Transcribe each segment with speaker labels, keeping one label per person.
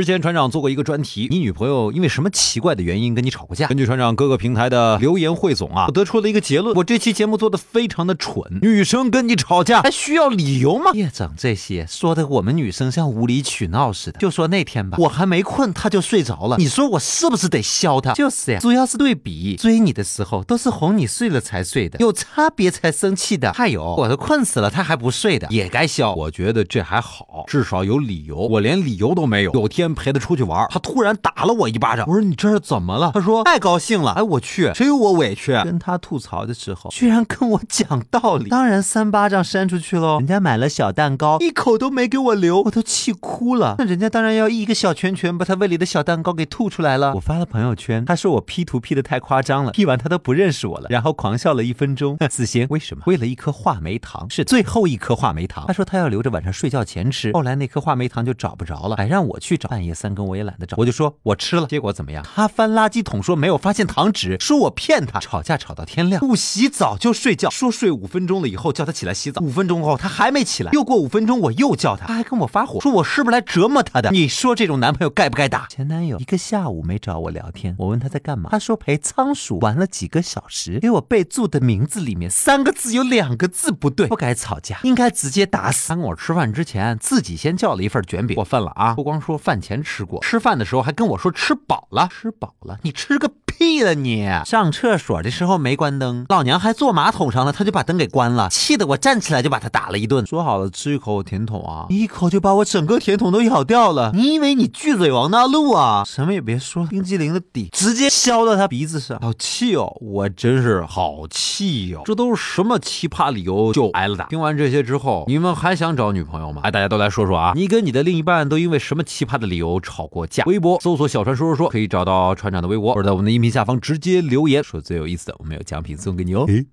Speaker 1: 之前船长做过一个专题，你女朋友因为什么奇怪的原因跟你吵过架？根据船长各个平台的留言汇总啊，我得出了一个结论：我这期节目做的非常的蠢。女生跟你吵架还需要理由吗？
Speaker 2: 别整这些，说的我们女生像无理取闹似的。就说那天吧，我还没困，她就睡着了。你说我是不是得削她？就是呀，主要是对比，追你的时候都是哄你睡了才睡的，有差别才生气的。还有，我都困死了，她还不睡的，也该削。
Speaker 1: 我觉得这还好，至少有理由。我连理由都没有。有天陪他出去玩，他突然打了我一巴掌。我说你这是怎么了？他说太高兴了。哎，我去，谁有我委屈？
Speaker 2: 跟他吐槽的时候，居然跟我讲道理。当然三巴掌扇出去喽。人家买了小蛋糕，一口都没给我留，我都气哭了。那人家当然要一个小拳拳把他胃里的小蛋糕给吐出来了。我发了朋友圈，他说我 P 图 P 的太夸张了，P 完他都不认识我了，然后狂笑了一分钟。子贤，为什么？为了一颗话梅糖，是最后一颗话梅糖。他说他要留着晚上睡觉前吃，后来那颗话梅糖就找不着了，还让我去找。半夜三更我也懒得找，我就说我吃了。结果怎么样？他翻垃圾桶说没有发现糖纸，说我骗他。吵架吵到天亮，不洗澡就睡觉，说睡五分钟了以后叫他起来洗澡。五分钟后他还没起来，又过五分钟我又叫他，他还跟我发火，说我是不是来折磨他的？你说这种男朋友该不该打？前男友一个下午没找我聊天，我问他在干嘛，他说陪仓鼠玩了几个小时，给我备注的名字里面三个字有两个字不对，不该吵架，应该直接打死。跟我吃饭之前自己先叫了一份卷饼，过分了啊！不光说饭前吃过，吃饭的时候还跟我说吃饱了，吃饱了，你吃个屁了你！上厕所的时候没关灯，老娘还坐马桶上了，他就把灯给关了，气得我站起来就把他打了一顿。说好了吃一口甜筒啊，一口就把我整个甜筒都咬掉了。你以为你巨嘴王大陆啊？什么也别说，冰激凌的底直接削到他鼻子上，
Speaker 1: 好气哦！我真是好气哦！这都是什么奇葩理由就挨了打？听完这些之后，你们还想找女朋友吗？哎，大家都来说说啊，你跟你的另一半都因为什么奇葩的理由吵过架？微博搜索“小船说说说”，可以找到船长的微博，或者在我们的音频下方直接留言，说最有意思的，我们有奖品送给你哦。嘿，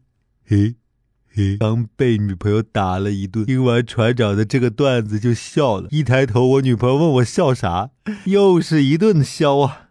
Speaker 1: 嘿，嘿，刚被女朋友打了一顿，听完船长的这个段子就笑了，一抬头，我女朋友问我笑啥，又是一顿笑啊。